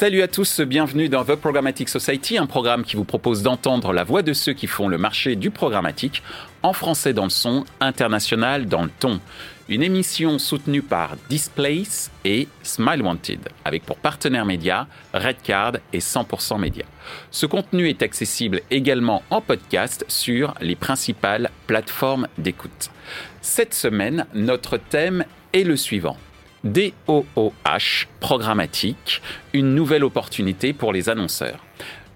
Salut à tous, bienvenue dans The Programmatic Society, un programme qui vous propose d'entendre la voix de ceux qui font le marché du programmatique, en français dans le son, international dans le ton. Une émission soutenue par Displace et Smile Wanted, avec pour partenaires médias Redcard et 100% Média. Ce contenu est accessible également en podcast sur les principales plateformes d'écoute. Cette semaine, notre thème est le suivant DOOH programmatique, une nouvelle opportunité pour les annonceurs.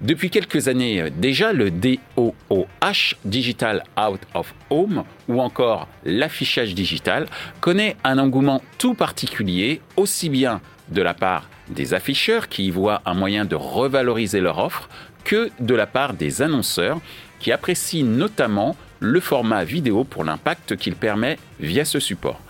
Depuis quelques années déjà, le DOOH, Digital Out of Home, ou encore l'affichage digital, connaît un engouement tout particulier, aussi bien de la part des afficheurs qui y voient un moyen de revaloriser leur offre, que de la part des annonceurs qui apprécient notamment le format vidéo pour l'impact qu'il permet via ce support.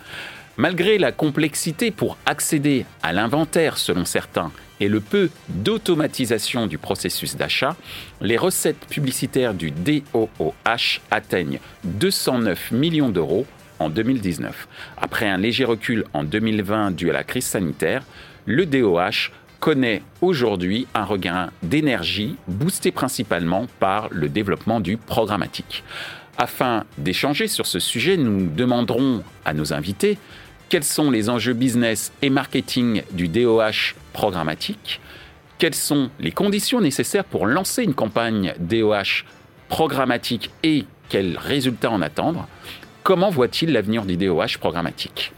Malgré la complexité pour accéder à l'inventaire selon certains et le peu d'automatisation du processus d'achat, les recettes publicitaires du DOOH atteignent 209 millions d'euros en 2019. Après un léger recul en 2020 dû à la crise sanitaire, le DOH connaît aujourd'hui un regain d'énergie boosté principalement par le développement du programmatique. Afin d'échanger sur ce sujet, nous demanderons à nos invités quels sont les enjeux business et marketing du DOH programmatique, quelles sont les conditions nécessaires pour lancer une campagne DOH programmatique et quels résultats en attendre, comment voit-il l'avenir du DOH programmatique?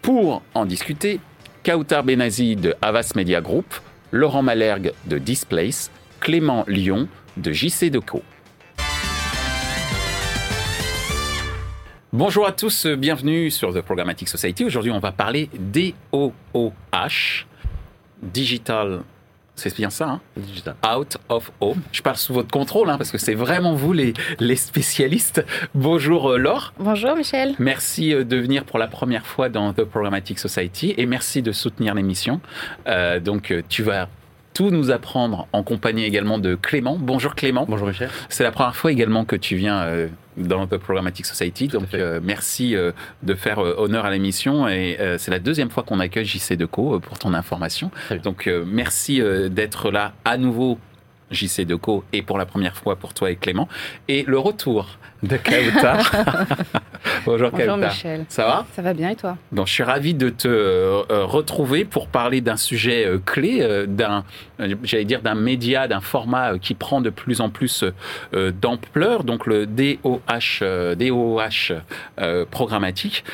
Pour en discuter, Kautar Benazi de Havas Media Group, Laurent Malhergue de Displace, Clément Lyon de JC Deco. Bonjour à tous, bienvenue sur The Programmatic Society. Aujourd'hui, on va parler DOOH, Digital. C'est bien ça, hein? Digital. Out of Home. Je parle sous votre contrôle, hein, parce que c'est vraiment vous les, les spécialistes. Bonjour euh, Laure. Bonjour Michel. Merci euh, de venir pour la première fois dans The Programmatic Society et merci de soutenir l'émission. Euh, donc, tu vas tout nous apprendre en compagnie également de Clément. Bonjour Clément. Bonjour Michel. C'est la première fois également que tu viens euh, dans The Programmatic Society, Tout donc euh, merci euh, de faire honneur à l'émission et c'est la deuxième fois qu'on accueille JC Deco pour ton information. Donc merci d'être là à nouveau JC Deco et pour la première fois pour toi et Clément et le retour de Kauta. Bonjour, Bonjour. Michel. Ça va? Ça va bien et toi? Donc, je suis ravi de te euh, euh, retrouver pour parler d'un sujet euh, clé, euh, d'un, j'allais dire, d'un média, d'un format qui prend de plus en plus d'ampleur. Donc, le DOH, DOH programmatique.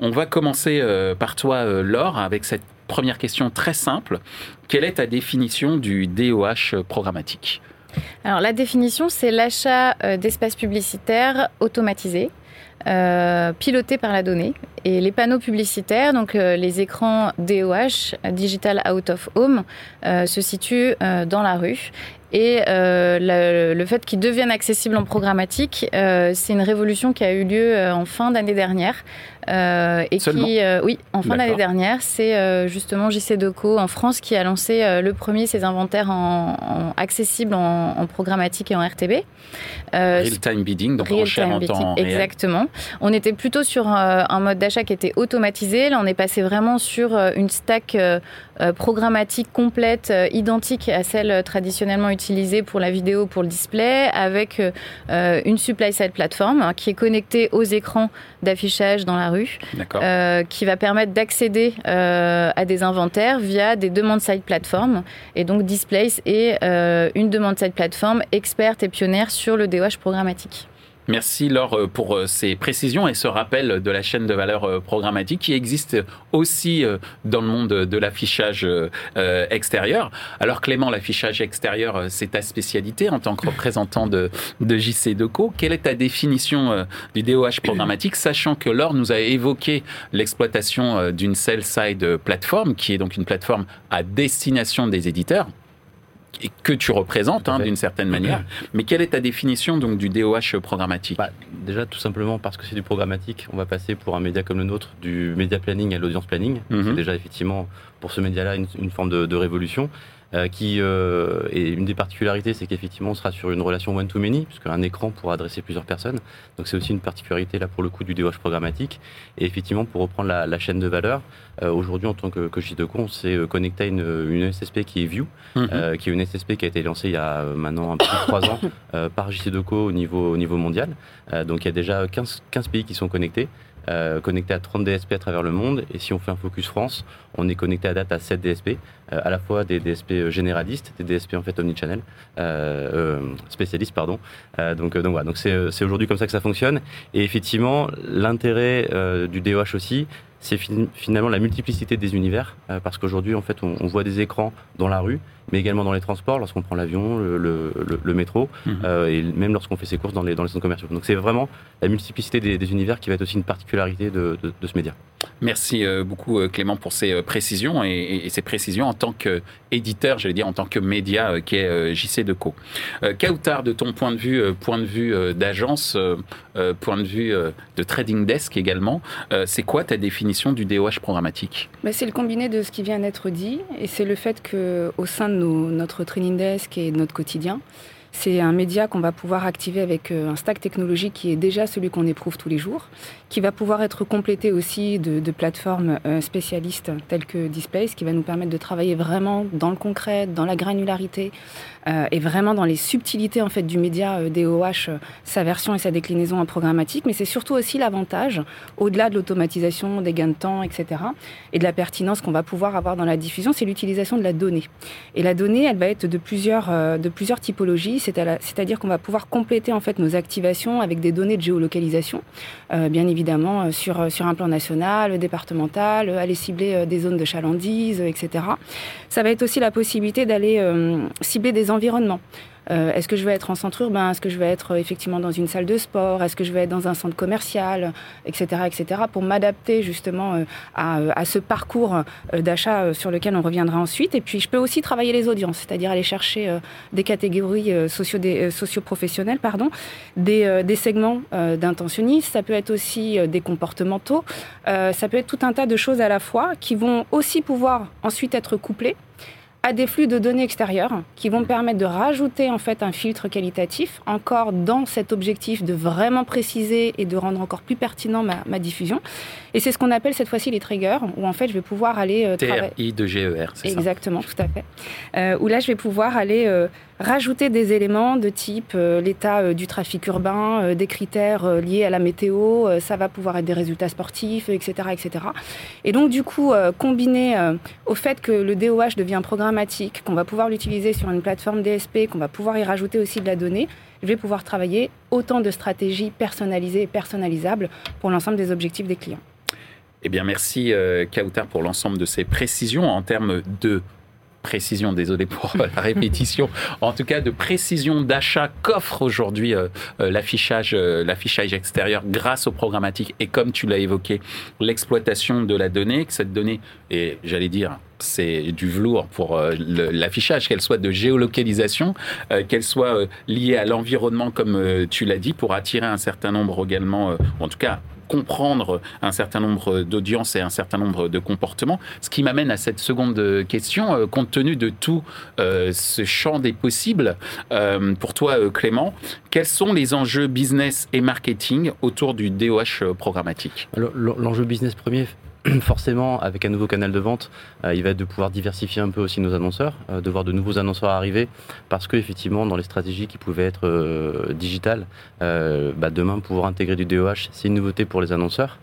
On va commencer par toi, Laure, avec cette première question très simple. Quelle est ta définition du DOH programmatique? Alors la définition, c'est l'achat euh, d'espaces publicitaires automatisés, euh, pilotés par la donnée. Et les panneaux publicitaires, donc euh, les écrans DOH, Digital Out of Home, se situent dans la rue. Et euh, le, le fait qu'ils deviennent accessibles en programmatique, euh, c'est une révolution qui a eu lieu euh, en fin d'année dernière. Euh, et Seulement qui, oui, en fin d'année dernière, c'est justement JC Deco en France qui a lancé le premier ses inventaires en, en- accessibles en, en programmatique et en RTB. Euh, Real-time bidding, donc Real enchère en time temps bidding, réel. Exactement. On était plutôt sur un mode d'achat qui était automatisé. Là, on est passé vraiment sur une stack programmatique complète, euh, identique à celle euh, traditionnellement utilisée pour la vidéo, pour le display, avec euh, euh, une supply side plateforme hein, qui est connectée aux écrans d'affichage dans la rue, euh, qui va permettre d'accéder euh, à des inventaires via des demandes side plateformes. Et donc Displace est euh, une demande side plateforme experte et pionnière sur le DOH programmatique. Merci Laure euh, pour euh, ces précisions et ce rappel de la chaîne de valeur euh, programmatique qui existe aussi dans le monde de l'affichage extérieur. Alors Clément, l'affichage extérieur, c'est ta spécialité en tant que représentant de, JC Deco. Quelle est ta définition du DOH programmatique, sachant que Laure nous a évoqué l'exploitation d'une sell-side plateforme, qui est donc une plateforme à destination des éditeurs et que tu représentes hein, d'une certaine manière. Mais quelle est ta définition donc du DOH programmatique? Bah, déjà, tout simplement parce que c'est du programmatique, on va passer pour un média comme le nôtre du média planning à l'audience planning. Mhm. C'est déjà effectivement pour ce média-là une, une forme de, de révolution. Qui est une des particularités, c'est qu'effectivement, on sera sur une relation one-to-many, puisqu'un écran pourra adresser plusieurs personnes. Donc c'est aussi une particularité là pour le coup du DOH programmatique. Et effectivement, pour reprendre la, chaîne de valeur, aujourd'hui en tant que, que de on s'est connecté à une, une, SSP qui est View, mhm. qui est une SSP qui a été lancée il y a maintenant un peu plus de trois ans par JCDecaux au niveau, au niveau mondial. donc il y a déjà 15, 15 pays qui sont connectés. Euh, connecté à 30 DSP à travers le monde. Et si on fait un focus France, on est connecté à date à 7 DSP, euh, à la fois des DSP euh, généralistes, des DSP en fait omnichannel, spécialistes pardon. donc donc voilà, donc c'est aujourd'hui comme ça que ça fonctionne. Et effectivement, l'intérêt du DOH aussi, c'est finalement la multiplicité des univers, parce qu'aujourd'hui en fait on, on voit des écrans dans la rue mais également dans les transports, lorsqu'on prend l'avion, le, métro, mhm. euh, et même lorsqu'on fait ses courses dans les, dans les centres commerciaux. Donc c'est vraiment la multiplicité des, univers qui va être aussi une particularité de, ce média. Merci euh, beaucoup euh, Clément pour ces précisions et, ces précisions en tant qu'éditeur, j'allais dire en tant que média qui est JC Deco. Kautar, de ton point de vue, point de vue d'agence, point de vue de trading desk également, c'est quoi ta définition du DOH programmatique? Bah, C'est le combiné de ce qui vient d'être dit et c'est le fait qu'au sein de notre training desk et notre quotidien. C'est un média qu'on va pouvoir activer avec euh, un stack technologique qui est déjà celui qu'on éprouve tous les jours, qui va pouvoir être complété aussi de, plateformes euh, spécialistes telles que Displace, qui va nous permettre de travailler vraiment dans le concret, dans la granularité euh, et vraiment dans les subtilités en fait du média DOH, sa version et sa déclinaison en programmatique. Mais c'est surtout aussi l'avantage, au-delà de l'automatisation, des gains de temps, etc., et de la pertinence qu'on va pouvoir avoir dans la diffusion, c'est l'utilisation de la donnée. Et la donnée, elle va être de plusieurs, de plusieurs typologies c'est-à-dire qu'on va pouvoir compléter en fait nos activations avec des données de géolocalisation, euh, bien évidemment euh, sur, euh, sur un plan national, départemental, aller cibler des zones de chalandise, etc. Ça va être aussi la possibilité d'aller cibler des environnements. Euh, est-ce que je vais être en centre urbain? Est-ce que je vais être euh, effectivement dans une salle de sport? Est-ce que je vais être dans un centre commercial? Etc. etc. pour m'adapter justement euh, à, ce parcours d'achat sur lequel on reviendra ensuite. Et puis je peux aussi travailler les audiences, c'est-à-dire aller chercher des catégories socio socio-professionnelles, pardon, des, des segments d'intentionnistes. Ça peut être aussi des comportementaux. ça peut être tout un tas de choses à la fois qui vont aussi pouvoir ensuite être couplées à des flux de données extérieures qui vont me permettre de rajouter en fait un filtre qualitatif encore dans cet objectif de vraiment préciser et de rendre encore plus pertinent ma, diffusion. Et c'est ce qu'on appelle cette fois-ci les triggers, où en fait je vais pouvoir aller euh, TRI de GER, c'est ça? Exactement, tout à fait. Euh, où là je vais pouvoir aller euh, rajouter des éléments de type euh, l'état euh, du trafic urbain, euh, des critères liés à la météo, ça va pouvoir être des résultats sportifs, etc. etc. Et donc du coup, combiné au fait que le DOH devient programmatique, qu'on va pouvoir l'utiliser sur une plateforme DSP, qu'on va pouvoir y rajouter aussi de la donnée, je vais pouvoir travailler autant de stratégies personnalisées et personnalisables pour l'ensemble des objectifs des clients. Eh bien, merci Kautar pour l'ensemble de ces précisions en termes de précision, désolé pour la répétition, en tout cas de précision d'achat qu'offre aujourd'hui euh, euh, l'affichage, euh, l'affichage extérieur grâce au programmatique et comme tu l'as évoqué, l'exploitation de la donnée, que cette donnée, et j'allais dire, c'est du velours pour l'affichage, qu'elle soit de géolocalisation, qu'elle soit liée à l'environnement, comme tu l'as dit, pour attirer un certain nombre également, en tout cas comprendre un certain nombre d'audiences et un certain nombre de comportements. Ce qui m'amène à cette seconde question, euh, compte tenu de tout euh, ce champ des possibles, euh, pour toi Clément, quels sont les enjeux business et marketing autour du DOH programmatique? L'enjeu business premier, forcément, avec un nouveau canal de vente, euh, il va être de pouvoir diversifier un peu aussi nos annonceurs, euh, de voir de nouveaux annonceurs arriver, parce que effectivement, dans les stratégies qui pouvaient être euh, digitales, bah, demain pouvoir intégrer du DOH, c'est une nouveauté pour les annonceurs,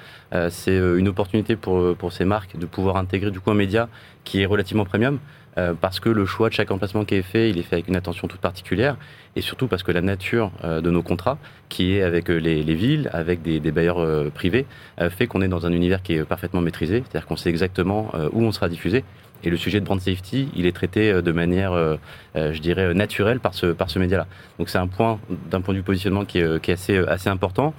c'est une opportunité pour, pour ces marques de pouvoir intégrer du coup un média qui est relativement premium. Euh, parce que le choix de chaque emplacement qui est fait, il est fait avec une attention toute particulière, et surtout parce que la nature euh, de nos contrats, qui est avec euh, les, villes, avec des, bailleurs privés, fait qu'on est dans un univers qui est parfaitement maîtrisé, c'est-à-dire qu'on sait exactement où on sera diffusé. Et le sujet de brand safety, il est traité de manière, je dirais, naturelle par ce, par ce média-là. Donc c'est un point, d'un point de vue positionnement qui est, qui est assez, assez important.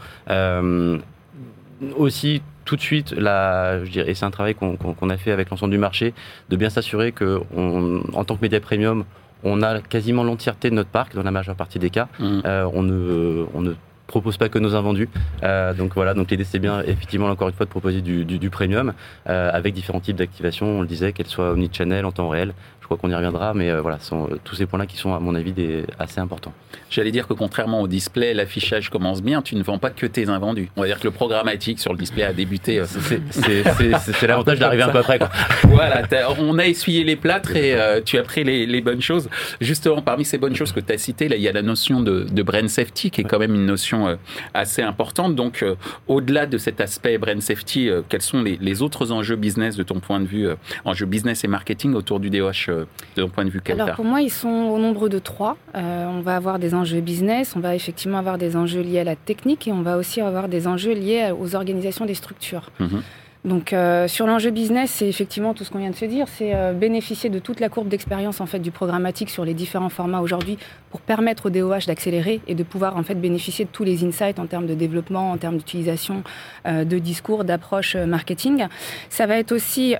aussi, tout de suite, là, je dirais, et c'est un travail qu'on a fait avec l'ensemble du marché, de bien s'assurer qu'en tant que média premium, on a quasiment l'entièreté de notre parc dans la majeure partie des cas. Mmh. Euh, on, ne, on ne propose pas que nos invendus. Euh, donc voilà, donc l'idée c'est bien effectivement encore une fois de proposer du, du, premium euh, avec différents types d'activation. On le disait, qu'elles soient omnichannel en temps réel. Je crois qu'on y reviendra, mais voilà, ce sont tous ces points-là qui sont, à mon avis, des, assez importants. J'allais dire que contrairement au display, l'affichage commence bien, tu ne vends pas que tes invendus. On va dire que le programmatique sur le display a débuté. C'est l'avantage d'arriver un peu après. Quoi. Voilà, on a essuyé les plâtres et tu as pris les, les, bonnes choses. Justement, parmi ces bonnes choses que tu as citées, là, il y a la notion de, de brain safety qui est quand même une notion assez importante. Donc, au-delà de cet aspect brain safety, quels sont les, les, autres enjeux business de ton point de vue, enjeux business et marketing autour du DOH ton point de vue Alors, pour moi, ils sont au nombre de trois. on va avoir des enjeux business, on va effectivement avoir des enjeux liés à la technique et on va aussi avoir des enjeux liés aux organisations des structures. Mhm. Donc euh, sur l'enjeu business, c'est effectivement tout ce qu'on vient de se dire, c'est euh, bénéficier de toute la courbe d'expérience en fait du programmatique sur les différents formats aujourd'hui pour permettre au DOH d'accélérer et de pouvoir en fait bénéficier de tous les insights en termes de développement, en termes d'utilisation euh, de discours, d'approche marketing. Ça va être aussi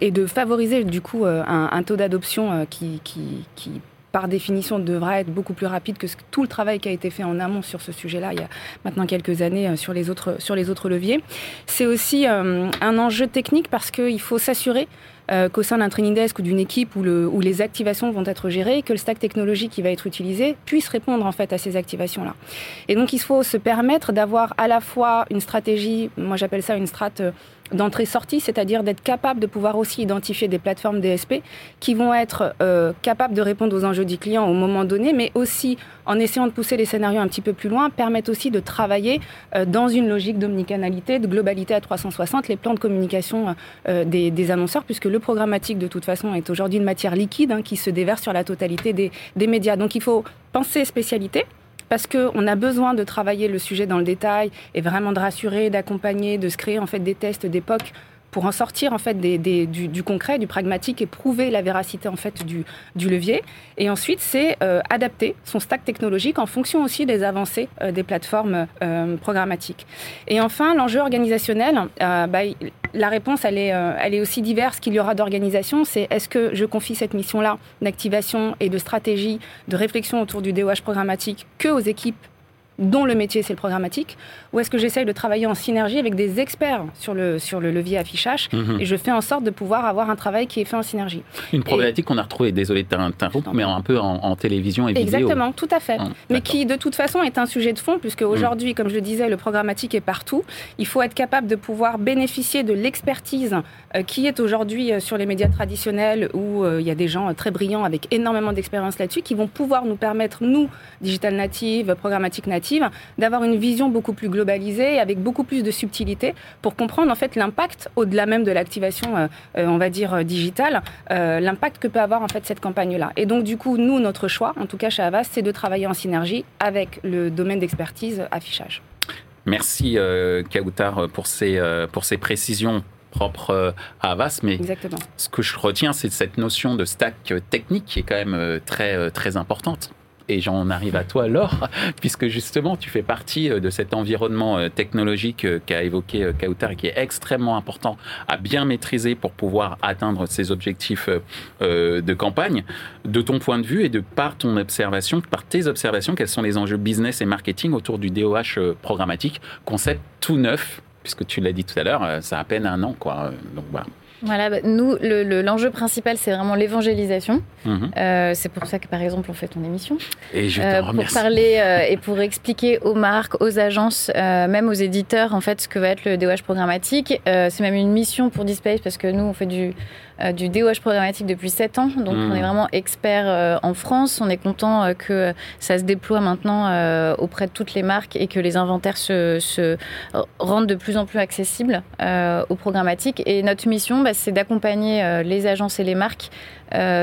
et de favoriser du coup un, taux d'adoption qui, qui, qui par définition, devra être beaucoup plus rapide que tout le travail qui a été fait en amont sur ce sujet-là il y a maintenant quelques années euh, sur les autres, leviers. C'est aussi euh, un enjeu technique parce qu'il faut s'assurer euh, qu'au sein d'un training desk ou d'une équipe où, les activations vont être gérées, que le stack technologique qui va être utilisé puisse répondre en fait à ces activations-là. Et donc il faut se permettre d'avoir à la fois une stratégie, moi j'appelle ça une strate d'entrée-sortie, c'est-à-dire d'être capable de pouvoir aussi identifier des plateformes DSP qui vont être euh, capables de répondre aux enjeux du client au moment donné, mais aussi en essayant de pousser les scénarios un petit peu plus loin, permettent aussi de travailler euh, dans une logique d'omnicanalité, de globalité à 360, les plans de communication euh, des, annonceurs, puisque le programmatique de toute façon est aujourd'hui une matière liquide hein, qui se déverse sur la totalité des, des médias. Donc il faut penser spécialité parce qu'on a besoin de travailler le sujet dans le détail et vraiment de rassurer, d'accompagner, de se créer en fait des tests d'époque pour en sortir en fait du, concret, du pragmatique et prouver la véracité en fait du, levier. Et ensuite, c'est euh, adapter son stack technologique en fonction aussi des avancées euh, des plateformes euh, programmatiques. Et enfin, l'enjeu organisationnel, bah, la réponse elle est, elle est aussi diverse qu'il y aura d'organisation. C'est est-ce que je confie cette mission-là d'activation et de stratégie, de réflexion autour du DOH programmatique que aux équipes dont le métier c'est le programmatique, ou est-ce que j'essaye de travailler en synergie avec des experts sur le, sur le levier affichage mhm. et je fais en sorte de pouvoir avoir un travail qui est fait en synergie. Une problématique qu'on a retrouvée, désolé de t'interrompre, mais un peu en, télévision et vidéo. Exactement, tout à fait. Ah, mais qui de toute façon est un sujet de fond, puisque aujourd'hui, mhm. comme je le disais, le programmatique est partout. Il faut être capable de pouvoir bénéficier de l'expertise euh, qui est aujourd'hui euh, sur les médias traditionnels, où euh, il y a des gens très brillants avec énormément d'expérience là-dessus, qui vont pouvoir nous permettre, nous, digital native, programmatique native, d'avoir une vision beaucoup plus globalisée, avec beaucoup plus de subtilité, pour comprendre en fait l'impact, au-delà même de l'activation, euh, euh, on va dire, euh, digitale, l'impact que peut avoir en fait cette campagne-là. Et donc du coup, nous, notre choix, en tout cas chez Avast, c'est de travailler en synergie avec le domaine d'expertise affichage. Merci Kautar pour ces, pour ces précisions propres à Avast, mais Exactement. ce que je retiens, c'est cette notion de stack technique qui est quand même très, très importante. Et j'en arrive à toi, Laure, puisque justement, tu fais partie euh, de cet environnement euh, technologique euh, qu'a évoqué Kautar et qui est extrêmement important à bien maîtriser pour pouvoir atteindre ses objectifs de campagne. De ton point de vue et de par ton observation, par tes observations, quels sont les enjeux business et marketing autour du DOH programmatique, concept tout neuf, puisque tu l'as dit tout à l'heure, ça a à peine un an, quoi. Donc voilà. Voilà, bah, nous, l'enjeu principal, c'est vraiment l'évangélisation. Mhm. Euh, c'est pour ça que, par exemple, on fait ton émission. Et je euh, Pour parler euh, et pour expliquer aux marques, aux agences, même aux éditeurs, en fait, ce que va être le DOH programmatique. c'est même une mission pour Dispace parce que nous, on fait du du DOH programmatique depuis 7 ans. Donc, on est hmm. vraiment expert euh, en France. On est content euh, que ça se déploie maintenant auprès de toutes les marques et que les inventaires se, rendent de plus en plus accessibles aux programmatiques. Et notre mission, bah, c'est d'accompagner les agences et les marques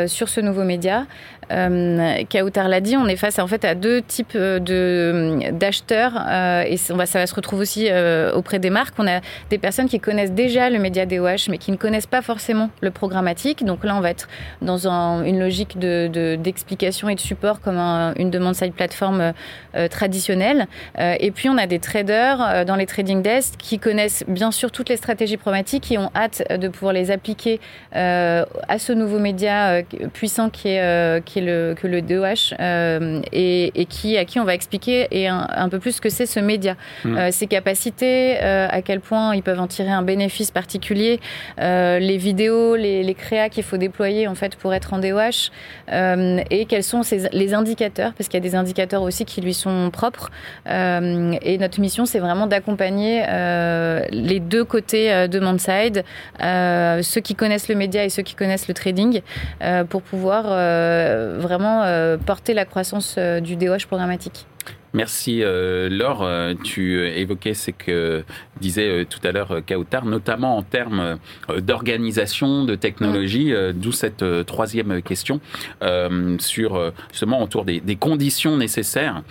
sur ce nouveau média euh, Kautar l'a dit, on est face en fait à deux types euh, de d'acheteurs euh, et on va, ça va se retrouver aussi euh, auprès des marques. On a des personnes qui connaissent déjà le média DOH mais qui ne connaissent pas forcément le programmatique. Donc là, on va être dans un, une logique de d'explication et de support comme une demande side plateforme traditionnelle. et puis on a des traders dans les trading desks qui connaissent bien sûr toutes les stratégies programmatiques, qui ont hâte de pouvoir les appliquer à ce nouveau média média puissant qui est, qui est le, que le DOH et, et, qui, à qui on va expliquer et un, peu plus ce que c'est ce média, mmh. ses capacités, à quel point ils peuvent en tirer un bénéfice particulier, les vidéos, les, les créas qu'il faut déployer en fait pour être en DOH et quels sont les indicateurs, parce qu'il y a des indicateurs aussi qui lui sont propres. et notre mission, c'est vraiment d'accompagner les deux côtés de Manside, ceux qui connaissent le média et ceux qui connaissent le trading, pour pouvoir vraiment porter la croissance du DOH programmatique. Merci euh, Laure. Euh, tu euh, évoquais ce que disait tout à l'heure Kautar, notamment en termes d'organisation, de technologie, d'où cette troisième question sur justement autour des, conditions nécessaires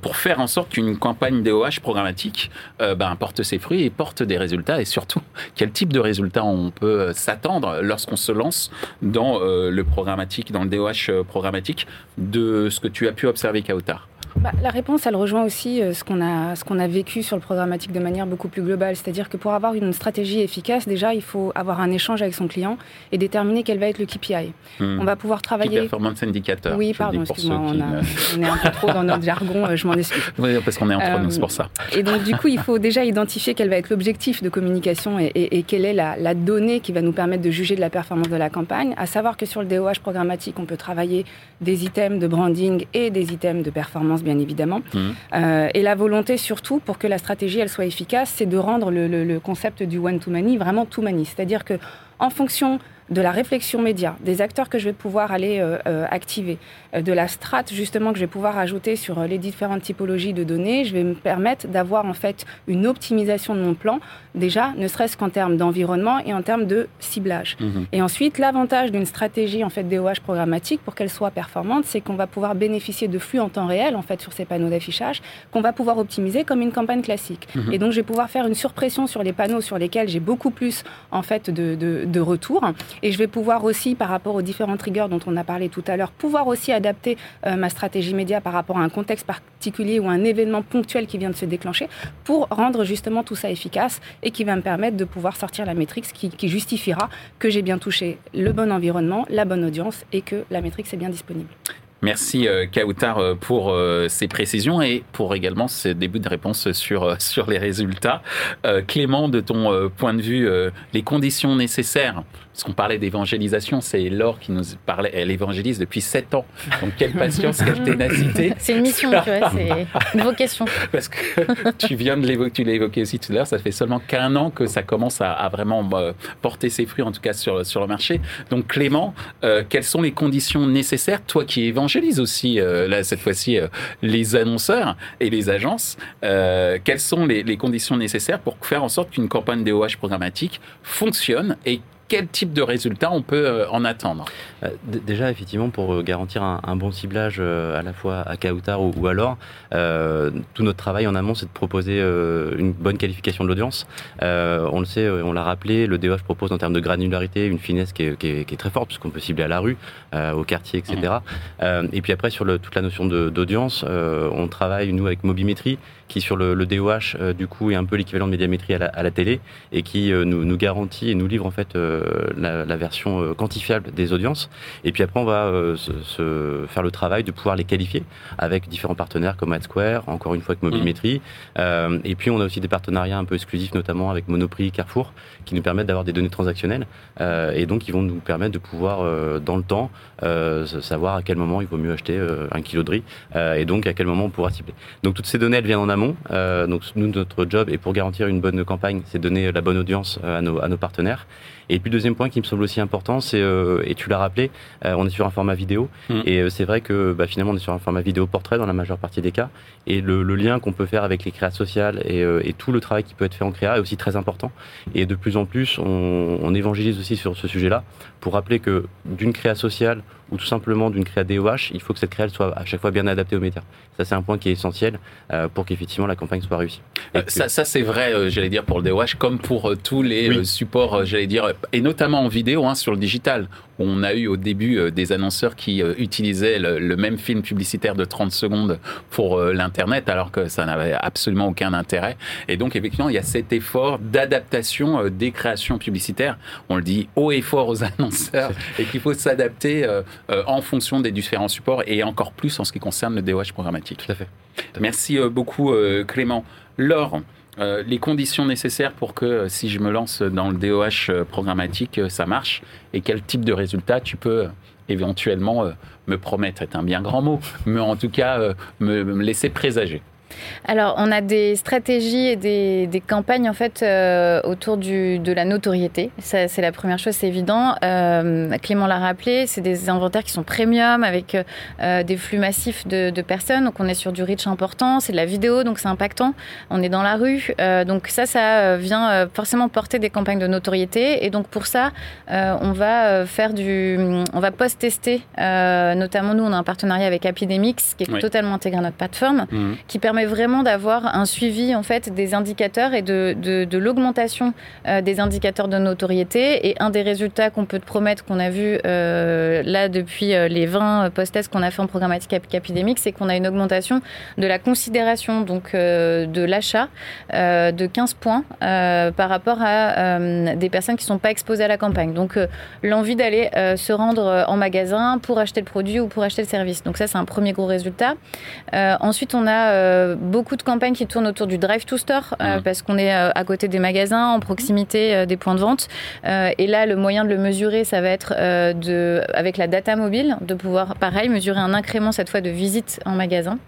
pour faire en sorte qu'une campagne DOH programmatique ben, porte ses fruits et porte des résultats et surtout quel type de résultats on peut s'attendre lorsqu'on se lance dans le programmatique, dans le DOH programmatique, de ce que tu as pu observer Kautar? Bah, la réponse, elle rejoint aussi euh, ce qu'on a, ce qu'on a vécu sur le programmatique de manière beaucoup plus globale. C'est-à-dire que pour avoir une stratégie efficace, déjà, il faut avoir un échange avec son client et déterminer quel va être le KPI. Hmm. On va pouvoir travailler. Key performance indicator. Oui, pardon, excuse-moi, on, on, est un peu trop dans notre jargon, euh, je m'en excuse. Oui, parce qu'on est entre nous, c'est pour ça. Euh, et donc, du coup, il faut déjà identifier quel va être l'objectif de communication et, et, quelle est la, la, donnée qui va nous permettre de juger de la performance de la campagne. À savoir que sur le DOH programmatique, on peut travailler des items de branding et des items de performance, bien évidemment. Mmh. Euh, et la volonté, surtout, pour que la stratégie elle soit efficace, c'est de rendre le, le concept du one-to-many vraiment to-many. C'est-à-dire que en fonction de la réflexion média, des acteurs que je vais pouvoir aller euh, euh, activer, euh, de la strate justement que je vais pouvoir ajouter sur les différentes typologies de données, je vais me permettre d'avoir en fait une optimisation de mon plan, déjà ne serait-ce qu'en termes d'environnement et en termes de ciblage. Mhm. Et ensuite, l'avantage d'une stratégie en fait DOH programmatique pour qu'elle soit performante, c'est qu'on va pouvoir bénéficier de flux en temps réel en fait sur ces panneaux d'affichage qu'on va pouvoir optimiser comme une campagne classique. Mhm. Et donc je vais pouvoir faire une surpression sur les panneaux sur lesquels j'ai beaucoup plus en fait de, de, de retours et je vais pouvoir aussi, par rapport aux différents triggers dont on a parlé tout à l'heure, pouvoir aussi adapter euh, ma stratégie média par rapport à un contexte particulier ou un événement ponctuel qui vient de se déclencher pour rendre justement tout ça efficace et qui va me permettre de pouvoir sortir la métrique qui, qui justifiera que j'ai bien touché le bon environnement, la bonne audience et que la métrique est bien disponible. Merci euh, Kautar euh, pour ces précisions et pour également ce début de réponse sur, sur les résultats. Clément, de ton point de vue, les conditions nécessaires parce qu'on parlait d'évangélisation, c'est Laure qui nous parlait, elle évangélise depuis 7 ans. Donc quelle patience, quelle ténacité. C'est une mission, tu vois, c'est une vocation. Parce que tu viens de l'évoquer, tu l'as évoqué aussi tout à l'heure, ça fait seulement qu'un an que ça commence à, vraiment bah, porter ses fruits, en tout cas sur, sur le marché. Donc Clément, euh, quelles sont les conditions nécessaires, toi qui évangélises aussi, euh, là cette fois-ci, euh, les annonceurs et les agences, quelles sont les, les conditions nécessaires pour faire en sorte qu'une campagne DOH programmatique fonctionne et quel type de résultats on peut euh, en attendre euh, Déjà, effectivement, pour euh, garantir un, bon ciblage à la fois à Kautar ou, alors, tout notre travail en amont, c'est de proposer une bonne qualification de l'audience. on le sait, on l'a rappelé, le DOH propose en termes de granularité une finesse qui est, très forte, puisqu'on peut cibler à la rue, au quartier, etc. Et puis après, sur toute la notion d'audience, on travaille, nous, avec Mobimétrie, qui sur le, DOH, du coup, est un peu l'équivalent de médiamétrie à la, télé, et qui nous, garantit et nous livre en fait euh, la, version euh, quantifiable des audiences. Et puis après, on va euh, se, faire le travail de pouvoir les qualifier avec différents partenaires comme AdSquare, encore une fois avec Mobimétrie. Et puis, on a aussi des partenariats un peu exclusifs, notamment avec Monoprix, Carrefour, qui nous permettent d'avoir des données transactionnelles. et donc, ils vont nous permettre de pouvoir, dans le temps, savoir à quel moment il vaut mieux acheter un kilo de riz et donc à quel moment on pourra cibler. Donc, toutes ces données, elles viennent en amont. donc, nous, notre job, et pour garantir une bonne campagne, c'est donner la bonne audience à nos partenaires. Et puis deuxième point qui me semble aussi important, c'est euh, et tu l'as rappelé, euh, on est sur un format vidéo. Mmh. et euh, c'est vrai que bah, finalement on est sur un format vidéo portrait dans la majeure partie des cas. Et le, lien qu'on peut faire avec les créas sociales et, et, tout le travail qui peut être fait en créa est aussi très important. Et de plus en plus on, on évangélise aussi sur ce sujet-là. Pour rappeler que d'une créa sociale ou tout simplement d'une créa DOH, il faut que cette créa soit à chaque fois bien adaptée aux médias. Ça, c'est un point qui est essentiel euh, pour qu'effectivement la campagne soit réussie. Euh, ça, ça c'est vrai, euh, j'allais dire, pour le DOH, comme pour tous les supports, j'allais dire, et notamment en vidéo hein, sur le digital. On a eu au début des annonceurs qui utilisaient le, même film publicitaire de 30 secondes pour l'Internet, alors que ça n'avait absolument aucun intérêt. Et donc, effectivement, il y a cet effort d'adaptation des créations publicitaires. On le dit haut et fort aux annonceurs, et qu'il faut s'adapter en fonction des différents supports, et encore plus en ce qui concerne le DOH programmatique. Tout à fait. Merci beaucoup, Clément. Laure, euh, les conditions nécessaires pour que euh, si je me lance dans le DOH euh, programmatique, ça marche et quel type de résultat tu peux éventuellement me promettre est un bien grand mot, mais en tout cas me laisser présager. Alors, on a des stratégies et des, campagnes en fait euh, autour du, de la notoriété. c'est la première chose, c'est évident. Euh, Clément l'a rappelé, c'est des inventaires qui sont premium avec euh, des flux massifs de, personnes. Donc, on est sur du reach important. C'est de la vidéo, donc c'est impactant. On est dans la rue, donc ça, ça vient forcément porter des campagnes de notoriété. Et donc pour ça, on va faire du, on va post-tester. notamment nous, on a un partenariat avec Epidemics qui est totalement intégré à notre plateforme, mmh. qui permet vraiment d'avoir un suivi en fait des indicateurs et de, de, l'augmentation euh, des indicateurs de notoriété. Et un des résultats qu'on peut te promettre, qu'on a vu euh, là depuis euh, les 20 post-tests qu'on a fait en programmatique épidémique, c'est qu'on a une augmentation de la considération donc de l'achat de 15 points par rapport à des personnes qui ne sont pas exposées à la campagne. Donc l'envie d'aller se rendre en magasin pour acheter le produit ou pour acheter le service. Donc ça c'est un premier gros résultat. ensuite on a beaucoup de campagnes qui tournent autour du drive to store euh, mmh. parce qu'on est euh, à côté des magasins, en proximité euh, des points de vente. et là, le moyen de le mesurer, ça va être de, avec la data mobile, de pouvoir, pareil, mesurer un incrément cette fois de visite en magasin.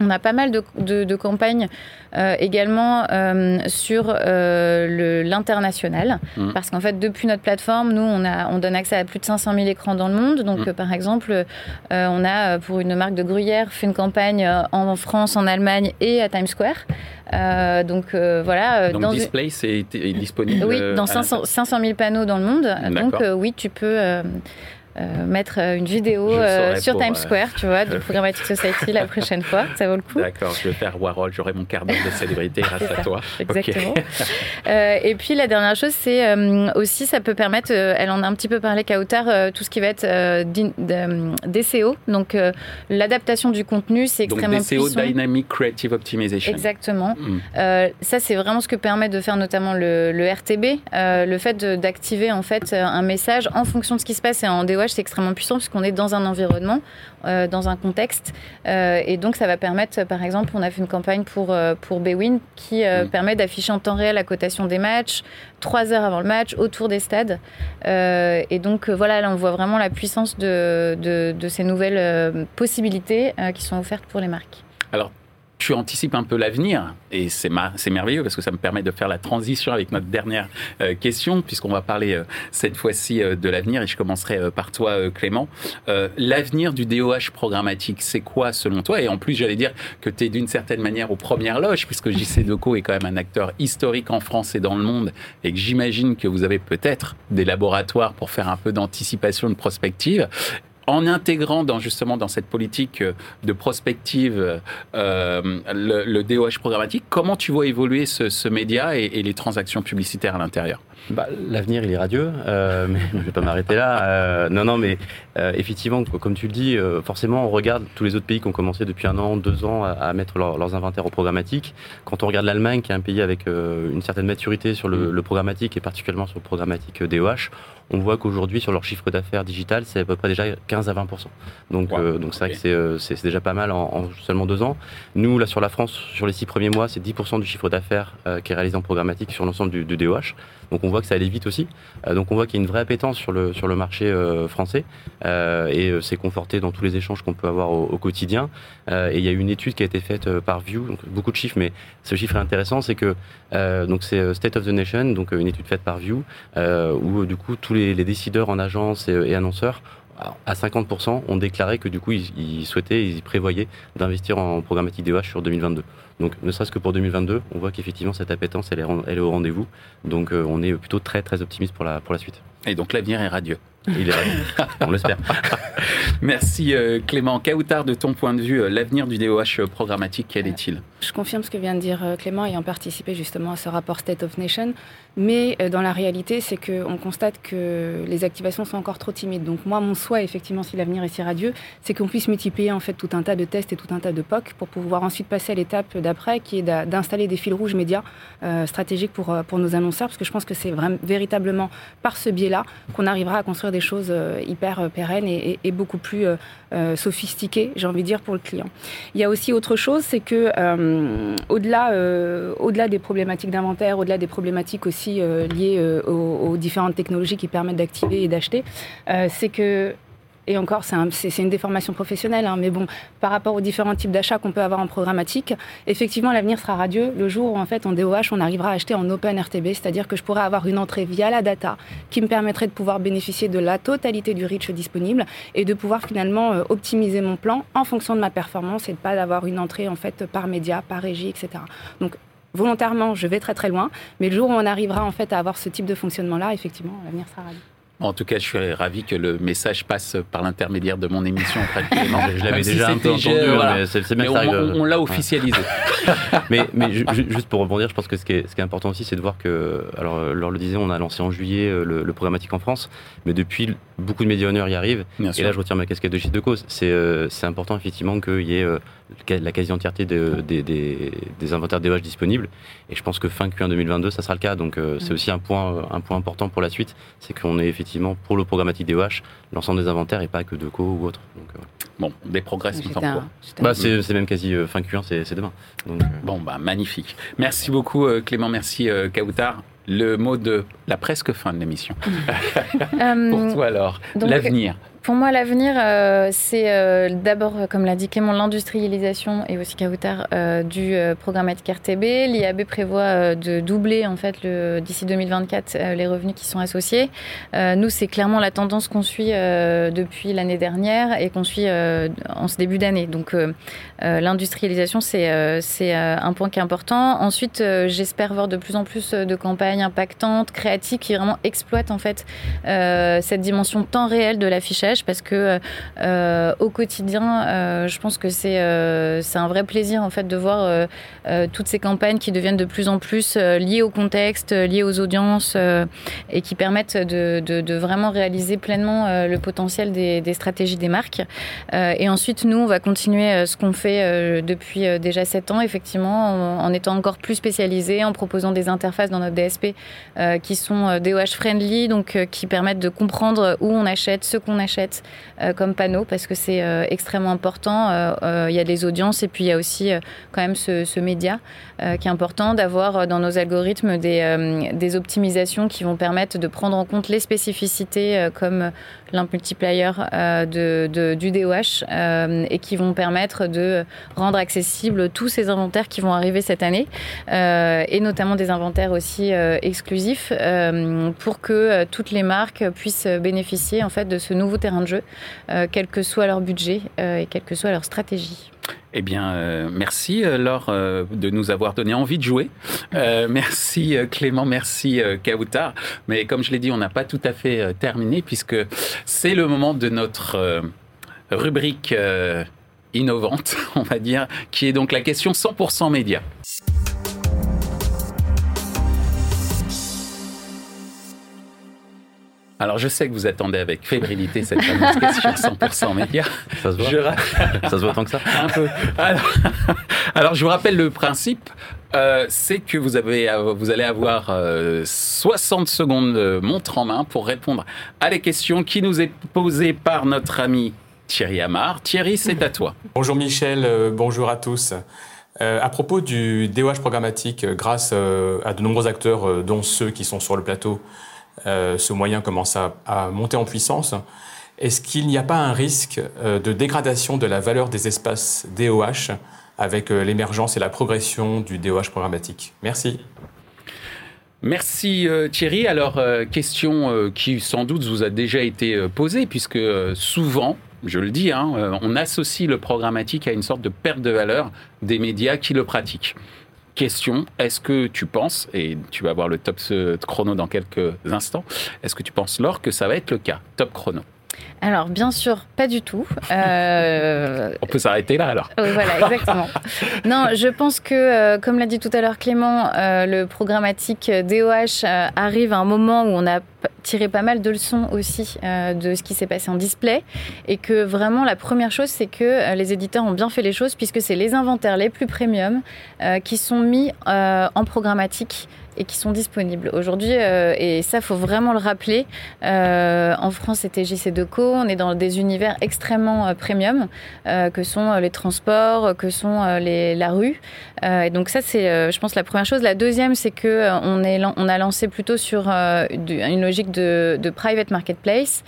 On a pas mal de, campagnes euh, également euh, sur euh, l'international, mmh. parce qu'en fait, depuis notre plateforme, nous, on, a, on donne accès à plus de 500 000 écrans dans le monde. Donc, mmh. par exemple, on a, pour une marque de gruyère, fait une campagne en France, en Allemagne et à Times Square. donc, voilà. Donc, dans Display, c'est disponible Oui, dans 500, 500 000 panneaux dans le monde. Donc, oui, tu peux euh, mettre euh, une vidéo euh, sur Times Square, tu vois, de Programmatic Society la prochaine fois. Ça vaut le coup. D'accord, je vais faire Warhol, j'aurai mon d'heure de célébrité grâce à toi. Exactement. et puis la dernière chose, c'est aussi, ça peut permettre, elle en a un petit peu parlé, Kautar, tout ce qui va être DCO. Donc l'adaptation du contenu, c'est extrêmement Donc, DCO, Dynamic Creative Optimization. Exactement. Hmm. ça, c'est vraiment ce que permet de faire notamment le, le RTB, le fait d'activer en fait un message en fonction de ce qui se passe et en C'est extrêmement puissant puisqu'on est dans un environnement, euh, dans un contexte. Euh, et donc, ça va permettre, par exemple, on a fait une campagne pour, euh, pour Bewin qui mm. permet d'afficher en temps réel la cotation des matchs, trois heures avant le match, autour des stades. et donc, voilà, là, on voit vraiment la puissance de, de, de ces nouvelles possibilités qui sont offertes pour les marques. Alors, tu anticipes un peu l'avenir et c'est merveilleux parce que ça me permet de faire la transition avec notre dernière euh, question puisqu'on va parler euh, cette fois-ci euh, de l'avenir et je commencerai par toi Clément. l'avenir du DOH programmatique, c'est quoi selon toi? Et en plus, j'allais dire que tu es d'une certaine manière aux premières loges puisque JC Deco est quand même un acteur historique en France et dans le monde et que j'imagine que vous avez peut-être des laboratoires pour faire un peu d'anticipation, de prospective en intégrant dans, justement dans cette politique euh, de prospective euh, le, DOH programmatique, comment tu vois évoluer ce, média et, les transactions publicitaires à l'intérieur? Bah, L'avenir, il est radieux, euh, mais je ne vais pas m'arrêter là. non, non, mais effectivement, comme tu le dis, forcément, on regarde tous les autres pays qui ont commencé depuis un an, deux ans à, mettre leurs inventaires au programmatique. Quand on regarde l'Allemagne, qui est un pays avec une certaine maturité sur le, mm. le, programmatique et particulièrement sur le programmatique DOH, on voit qu'aujourd'hui, sur leur chiffre d'affaires digital, c'est à peu près déjà 15 à 20 Donc, euh, donc c'est vrai que euh, c'est déjà pas mal en, seulement deux ans. Nous, là, sur la France, sur les six premiers mois, c'est 10% du chiffre d'affaires euh, qui est réalisé en programmatique sur l'ensemble du, du, DOH. Donc, on voit que ça allait vite aussi. donc, on voit qu'il y a une vraie appétence sur le, sur le marché français et c'est conforté dans tous les échanges qu'on peut avoir au, quotidien. et il y a une étude qui a été faite par View, donc beaucoup de chiffres, mais ce chiffre est intéressant, c'est que donc c'est State of the Nation, donc une étude faite par View, où du coup tous les, décideurs en agence et, annonceurs à 50% ont déclaré que du coup ils, souhaitaient, ils prévoyaient d'investir en programmatique DOH sur 2022. Donc ne serait-ce que pour 2022, on voit qu'effectivement cette appétence elle est, au rendez-vous. Donc euh, on est plutôt très très optimiste pour la suite. Et donc l'avenir est radieux. Il est on l'espère. Merci euh, Clément. Kaoutar, de ton point de vue, euh, l'avenir du DOH programmatique, quel est-il? Je confirme ce que vient de dire Clément ayant participé justement à ce rapport State of Nation. Mais dans la réalité, c'est qu'on constate que les activations sont encore trop timides. Donc moi, mon souhait, effectivement, si l'avenir est si radieux, c'est qu'on puisse multiplier en fait tout un tas de tests et tout un tas de POC pour pouvoir ensuite passer à l'étape d'après, qui est d'installer des fils rouges médias stratégiques pour, pour nos annonceurs, parce que je pense que c'est véritablement par ce qu'on arrivera à construire des choses euh, hyper euh, pérennes et, beaucoup plus euh, sophistiquées, j'ai envie de dire, pour le client. Il y a aussi autre chose, c'est que au-delà, au-delà des problématiques d'inventaire, au-delà des problématiques aussi liées aux, différentes technologies qui permettent d'activer et d'acheter, c'est que et encore, c'est une déformation professionnelle, hein, mais bon, par rapport aux différents types d'achats qu'on peut avoir en programmatique, effectivement, l'avenir sera radieux le jour où, en fait, en DOH, on arrivera à acheter en Open RTB, c'est-à-dire que je pourrais avoir une entrée via la data qui me permettrait de pouvoir bénéficier de la totalité du reach disponible et de pouvoir finalement euh, optimiser mon plan en fonction de ma performance et de pas d'avoir une entrée, en fait, par média, par régie, etc. Donc, volontairement, je vais très très loin, mais le jour où on arrivera, en fait, à avoir ce type de fonctionnement-là, effectivement, l'avenir sera radieux. En tout cas, je suis ravi que le message passe par l'intermédiaire de mon émission je l'avais déjà un peu entendu, hein, mais c'est bien on, on l'a officialisé. mais, mais juste pour rebondir, je pense que ce qui est, ce qui est important aussi, c'est de voir que, alors, Laure le disait, on a lancé en juillet euh, le, programmatique en France, mais depuis, beaucoup de médias honneurs y arrivent. et là, je retire ma casquette de chiffre de cause. C'est euh, important, effectivement, qu'il y ait euh, la quasi-entièreté des, des, inventaires DOH disponibles. Et je pense que fin Q1 2022, ça sera le cas. Donc, c'est mm. aussi un point, un point important pour la suite, c'est qu'on est effectivement pour le programmatique DOH l'ensemble des inventaires et pas que de co ou autre. Donc, euh, Bon, des progrès sont en cours. Bah, c'est même quasi euh, fin Q1, c'est demain. Donc, euh, Bon, bah, magnifique. Merci beaucoup Clément, merci Kautar. Le mot de la presque fin de l'émission. pour toi alors, l'avenir. Pour moi, l'avenir, euh, c'est euh, d'abord, comme l'a dit Clément, l'industrialisation et aussi Kautar euh, du programmatique RTB. L'IAB prévoit de doubler en fait d'ici 2024 les revenus qui sont associés. nous, c'est clairement la tendance qu'on suit depuis l'année dernière et qu'on suit en ce début d'année. Donc, l'industrialisation, c'est c'est un point qui est important. Ensuite, j'espère voir de plus en plus de campagnes impactantes, créatives, qui vraiment exploitent en fait cette dimension temps réel de l'affichage parce que euh, au quotidien, euh, je pense que c'est euh, c'est un vrai plaisir en fait de voir toutes ces campagnes qui deviennent de plus en plus liées au contexte, liées aux audiences et qui permettent de, de, vraiment réaliser pleinement le potentiel des, des, stratégies des marques. et ensuite, nous, on va continuer ce qu'on fait depuis déjà sept ans, effectivement, en, étant encore plus spécialisé, en proposant des interfaces dans notre DSP qui sont DOH friendly, donc qui permettent de comprendre où on achète, ce qu'on achète euh, comme panneau parce que c'est euh, extrêmement important. Euh, il y a des audiences et puis il y a aussi quand même ce, média qui est important d'avoir dans nos algorithmes des, des, optimisations qui vont permettre de prendre en compte les spécificités comme multiplier de, de, du DOH et qui vont permettre de rendre accessibles tous ces inventaires qui vont arriver cette année et notamment des inventaires aussi exclusifs pour que toutes les marques puissent bénéficier en fait de ce nouveau terrain de jeu, euh, quel que soit leur budget euh, et quelle que soit leur stratégie. Eh bien, euh, merci Laure de nous avoir donné envie de jouer. merci Clément, merci Kautar. Mais comme je l'ai dit, on n'a pas tout à fait terminé puisque c'est le moment de notre rubrique innovante, on va dire, qui est donc la question 100% média. Alors, je sais que vous attendez avec fébrilité cette fameuse question 100% média. Ça se voit. ça se voit tant que ça. Un peu. Alors, je vous rappelle le principe. Euh, c'est que vous, avez, vous allez avoir 60 euh, secondes de montre en main pour répondre à les questions qui nous est posées par notre ami Thierry Amar. Thierry, c'est à toi. Bonjour Michel, bonjour à tous. à propos du DOH programmatique, grâce à de nombreux acteurs, dont ceux qui sont sur le plateau, euh, ce moyen commence à, monter en puissance. Est-ce qu'il n'y a pas un risque euh, de dégradation de la valeur des espaces DOH avec euh, l'émergence et la progression du DOH programmatique? Merci. Merci Thierry. Alors, question qui sans doute vous a déjà été posée, puisque souvent, je le dis, hein, on associe le programmatique à une sorte de perte de valeur des médias qui le pratiquent. Question, est-ce que tu penses, et tu vas voir le top chrono dans quelques instants, est-ce que tu penses, Laure, que ça va être le cas Top chrono? Alors, bien sûr, pas du tout. Euh, On peut s'arrêter là alors. voilà, exactement. non, je pense que, euh, comme l'a dit tout à l'heure Clément, euh, le programmatique DOH arrive à un moment où on a tiré pas mal de leçons aussi de ce qui s'est passé en display et que vraiment la première chose c'est que les éditeurs ont bien fait les choses puisque c'est les inventaires les plus premium qui sont mis en programmatique et qui sont disponibles aujourd'hui. Euh, et ça, faut vraiment le rappeler. Euh, en France, c'était JC Deco. On est dans des univers extrêmement euh, premium, que sont les transports, que sont les, la rue. et donc ça, c'est, je pense, la première chose. La deuxième, c'est que on, est, on a lancé plutôt sur une logique de, de private marketplace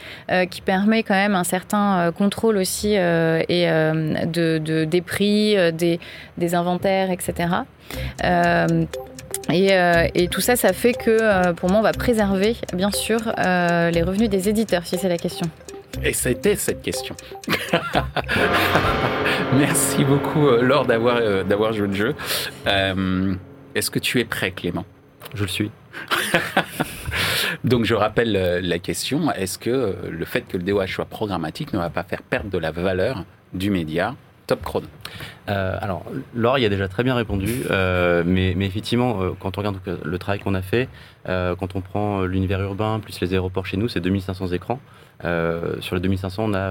qui permet quand même un certain contrôle aussi et de, de, des prix, des, des inventaires, etc. Euh, et, tout ça, ça fait que euh, pour moi, on va préserver, bien sûr, euh, les revenus des éditeurs, si c'est la question. Et c'était cette question. Merci beaucoup, Laure, d'avoir d'avoir joué le jeu. Est-ce que tu es prêt, Clément? Je le suis. Donc je rappelle la question, est-ce que le fait que le DOH soit programmatique ne va pas faire perdre de la valeur du média? Top chrono. Euh, alors, Laure y a déjà très bien répondu, euh, mais, effectivement, euh, quand on regarde le travail qu'on a fait, quand on prend l'univers urbain plus les aéroports chez nous, c'est 2500 écrans. sur les 2500, on a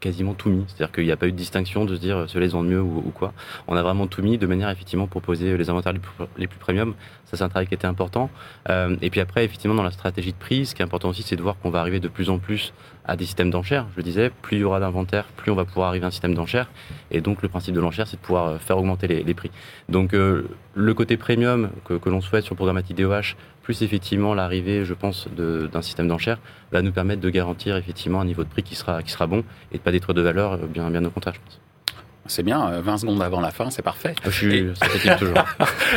quasiment tout mis. C'est-à-dire qu'il n'y a pas eu de distinction de se dire ceux les vendent mieux ou, quoi. On a vraiment tout mis de manière effectivement pour proposer les inventaires les plus, les premium. Ça, c'est un travail qui était important. et puis après, effectivement, dans la stratégie de prix, ce qui est important aussi, c'est de voir qu'on va arriver de plus en plus à des systèmes d'enchères. Je le disais, plus il y aura d'inventaire, plus on va pouvoir arriver à un système d'enchères. Et donc, le principe de l'enchère, c'est de pouvoir euh, faire augmenter les, prix. Donc, euh, le côté premium que, l'on souhaite sur le programmatique DOH, plus effectivement l'arrivée, je pense, d'un système d'enchères, va nous permettre de garantir effectivement un niveau de prix qui sera, qui sera bon et de pas détruire de valeur, euh, bien, bien au contraire, je pense. C'est bien, 20 euh, secondes avant la fin, c'est parfait. Je suis et... toujours.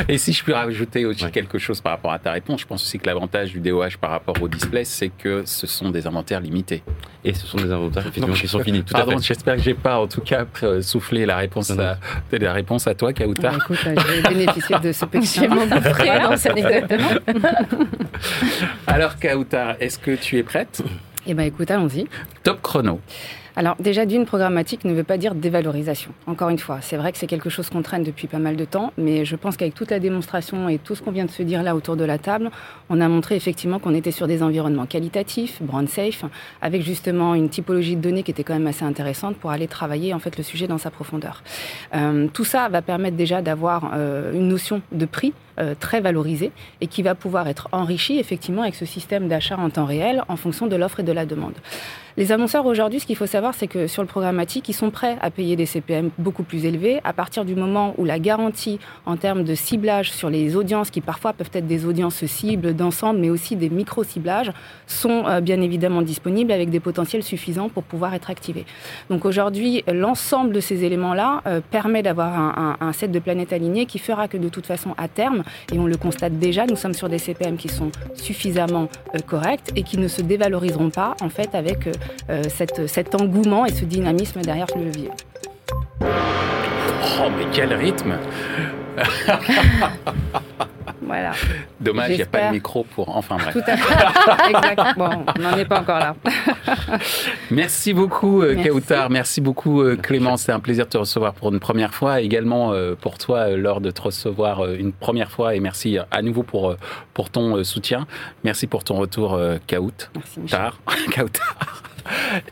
et si je peux rajouter aussi quelque chose par rapport à ta réponse, je pense aussi que l'avantage du DOH par rapport au display, c'est que ce sont des inventaires limités. Et ce sont des inventaires effectivement qui sont finis. Tout Pardon, j'espère que j'ai pas en tout cas soufflé la réponse, à, la réponse à toi, Kauta. Ah, écoute, euh, je vais bénéficier de ce petit dans cette Alors Kauta, est-ce que tu es prête? Eh bien écoute, allons-y. Top chrono. Alors déjà, d'une programmatique ne veut pas dire dévalorisation. Encore une fois, c'est vrai que c'est quelque chose qu'on traîne depuis pas mal de temps, mais je pense qu'avec toute la démonstration et tout ce qu'on vient de se dire là autour de la table, on a montré effectivement qu'on était sur des environnements qualitatifs, brand safe, avec justement une typologie de données qui était quand même assez intéressante pour aller travailler en fait le sujet dans sa profondeur. Euh, tout ça va permettre déjà d'avoir euh, une notion de prix euh, très valorisé et qui va pouvoir être enrichi effectivement avec ce système d'achat en temps réel en fonction de l'offre et de la demande. Les annonceurs aujourd'hui, ce qu'il faut savoir, c'est que sur le programmatique, ils sont prêts à payer des CPM beaucoup plus élevés à partir du moment où la garantie en termes de ciblage sur les audiences, qui parfois peuvent être des audiences cibles d'ensemble, mais aussi des micro-ciblages, sont euh, bien évidemment disponibles avec des potentiels suffisants pour pouvoir être activés. Donc aujourd'hui, l'ensemble de ces éléments-là euh, permet d'avoir un, un set de planètes alignées qui fera que de toute façon, à terme, et on le constate déjà, nous sommes sur des CPM qui sont suffisamment euh, corrects et qui ne se dévaloriseront pas en fait avec euh, euh, cet engouement et ce dynamisme derrière le levier. Oh mais quel rythme Voilà. Dommage, il n'y a pas de micro pour. Enfin bref. Tout à fait. exact. Bon, on n'en est pas encore là. Merci beaucoup, euh, Kautar. Merci beaucoup, euh, Clément. C'est un plaisir de te recevoir pour une première fois. Également euh, pour toi, lors de te recevoir une première fois. Et merci à nouveau pour, pour ton soutien. Merci pour ton retour, Kaout. Merci, Michel. Kautar.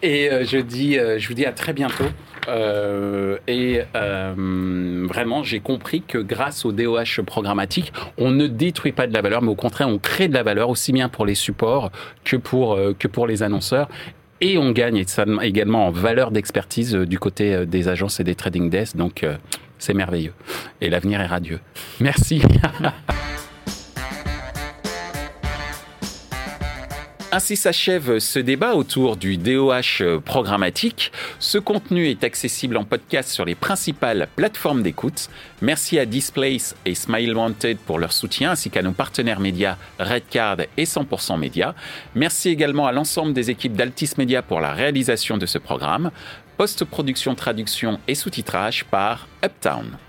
Et je, dis, je vous dis à très bientôt. Euh, et euh, vraiment, j'ai compris que grâce au DOH programmatique, on ne détruit pas de la valeur, mais au contraire, on crée de la valeur aussi bien pour les supports que pour, euh, que pour les annonceurs. Et on gagne également en valeur d'expertise du côté des agences et des trading desks. Donc, c'est merveilleux. Et l'avenir est radieux. Merci. Ainsi s'achève ce débat autour du DOH programmatique. Ce contenu est accessible en podcast sur les principales plateformes d'écoute. Merci à Displace et Smile Wanted pour leur soutien, ainsi qu'à nos partenaires médias Redcard et 100% Média. Merci également à l'ensemble des équipes d'Altis Media pour la réalisation de ce programme. Post-production, traduction et sous-titrage par Uptown.